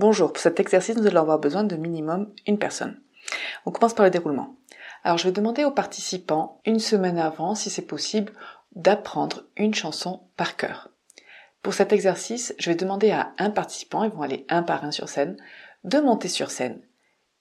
Bonjour, pour cet exercice, nous allons avoir besoin de minimum une personne. On commence par le déroulement. Alors je vais demander aux participants, une semaine avant, si c'est possible, d'apprendre une chanson par cœur. Pour cet exercice, je vais demander à un participant, ils vont aller un par un sur scène, de monter sur scène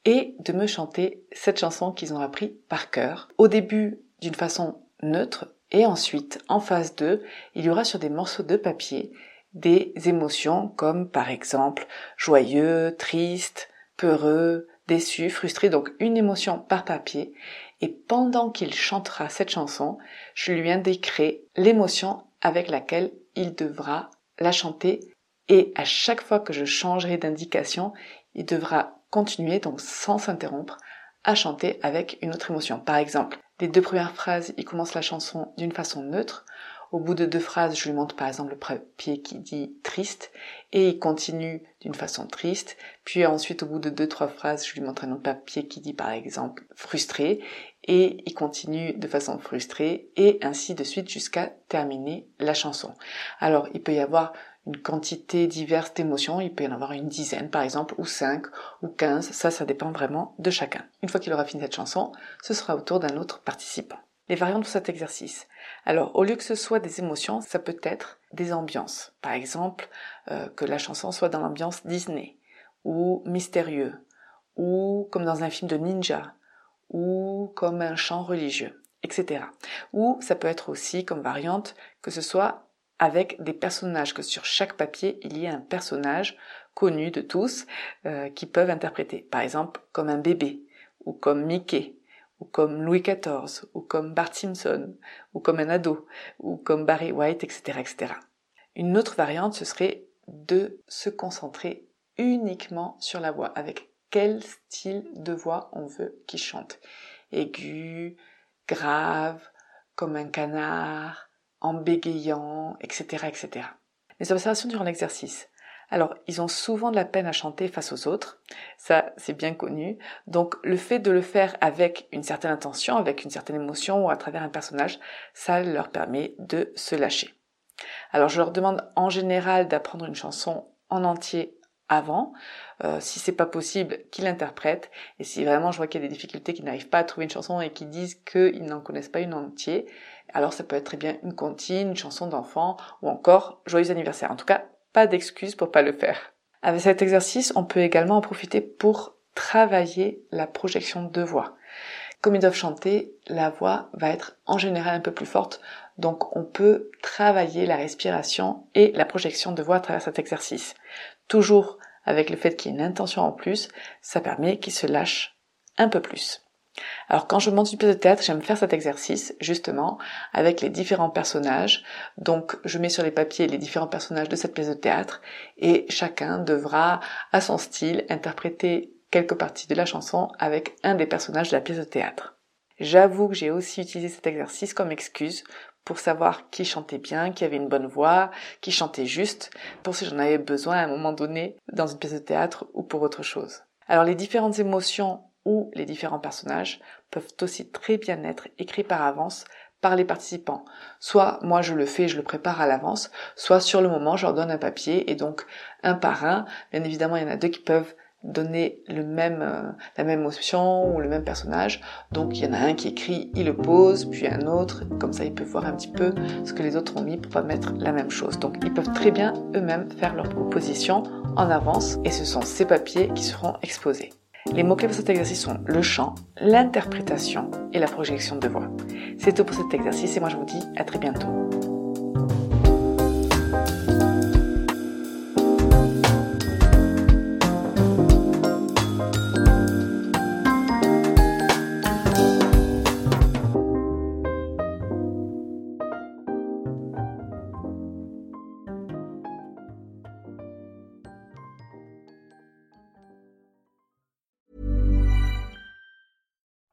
et de me chanter cette chanson qu'ils ont appris par cœur. Au début, d'une façon neutre, et ensuite, en phase 2, il y aura sur des morceaux de papier des émotions comme par exemple joyeux, triste, peureux, déçu, frustré, donc une émotion par papier. Et pendant qu'il chantera cette chanson, je lui indiquerai l'émotion avec laquelle il devra la chanter. Et à chaque fois que je changerai d'indication, il devra continuer, donc sans s'interrompre, à chanter avec une autre émotion. Par exemple, les deux premières phrases, il commence la chanson d'une façon neutre. Au bout de deux phrases, je lui montre par exemple le papier qui dit triste et il continue d'une façon triste. Puis ensuite, au bout de deux, trois phrases, je lui montre un autre papier qui dit par exemple frustré et il continue de façon frustrée et ainsi de suite jusqu'à terminer la chanson. Alors, il peut y avoir une quantité diverse d'émotions, il peut y en avoir une dizaine par exemple, ou cinq, ou quinze, ça, ça dépend vraiment de chacun. Une fois qu'il aura fini cette chanson, ce sera au tour d'un autre participant. Les variantes pour cet exercice. Alors, au lieu que ce soit des émotions, ça peut être des ambiances. Par exemple, euh, que la chanson soit dans l'ambiance Disney, ou mystérieux, ou comme dans un film de ninja, ou comme un chant religieux, etc. Ou ça peut être aussi comme variante que ce soit avec des personnages, que sur chaque papier il y ait un personnage connu de tous euh, qui peuvent interpréter. Par exemple, comme un bébé, ou comme Mickey, ou comme Louis XIV, ou comme Bart Simpson, ou comme un ado, ou comme Barry White, etc., etc. Une autre variante, ce serait de se concentrer uniquement sur la voix, avec quel style de voix on veut qu'il chante. Aigu, grave, comme un canard, en bégayant, etc., etc. Les observations durant l'exercice. Alors, ils ont souvent de la peine à chanter face aux autres, ça c'est bien connu. Donc, le fait de le faire avec une certaine intention, avec une certaine émotion ou à travers un personnage, ça leur permet de se lâcher. Alors, je leur demande en général d'apprendre une chanson en entier avant, euh, si c'est pas possible, qu'ils l'interprètent. Et si vraiment je vois qu'il y a des difficultés, qu'ils n'arrivent pas à trouver une chanson et qu'ils disent qu'ils n'en connaissent pas une entière, alors ça peut être très bien une comptine, une chanson d'enfant ou encore joyeux anniversaire. En tout cas, pas d'excuses pour pas le faire. Avec cet exercice, on peut également en profiter pour travailler la projection de voix. Comme ils doivent chanter, la voix va être en général un peu plus forte, donc on peut travailler la respiration et la projection de voix à travers cet exercice. Toujours avec le fait qu'il y ait une intention en plus, ça permet qu'ils se lâchent un peu plus. Alors quand je monte une pièce de théâtre, j'aime faire cet exercice justement avec les différents personnages. Donc je mets sur les papiers les différents personnages de cette pièce de théâtre et chacun devra à son style interpréter quelques parties de la chanson avec un des personnages de la pièce de théâtre. J'avoue que j'ai aussi utilisé cet exercice comme excuse pour savoir qui chantait bien, qui avait une bonne voix, qui chantait juste, pour si j'en avais besoin à un moment donné dans une pièce de théâtre ou pour autre chose. Alors les différentes émotions ou les différents personnages peuvent aussi très bien être écrits par avance par les participants. Soit moi je le fais, je le prépare à l'avance, soit sur le moment je leur donne un papier et donc un par un, bien évidemment il y en a deux qui peuvent donner le même, euh, la même option ou le même personnage. Donc il y en a un qui écrit, il le pose, puis un autre, comme ça ils peuvent voir un petit peu ce que les autres ont mis pour pas mettre la même chose. Donc ils peuvent très bien eux-mêmes faire leur proposition en avance et ce sont ces papiers qui seront exposés. Les mots-clés pour cet exercice sont le chant, l'interprétation et la projection de voix. C'est tout pour cet exercice et moi je vous dis à très bientôt.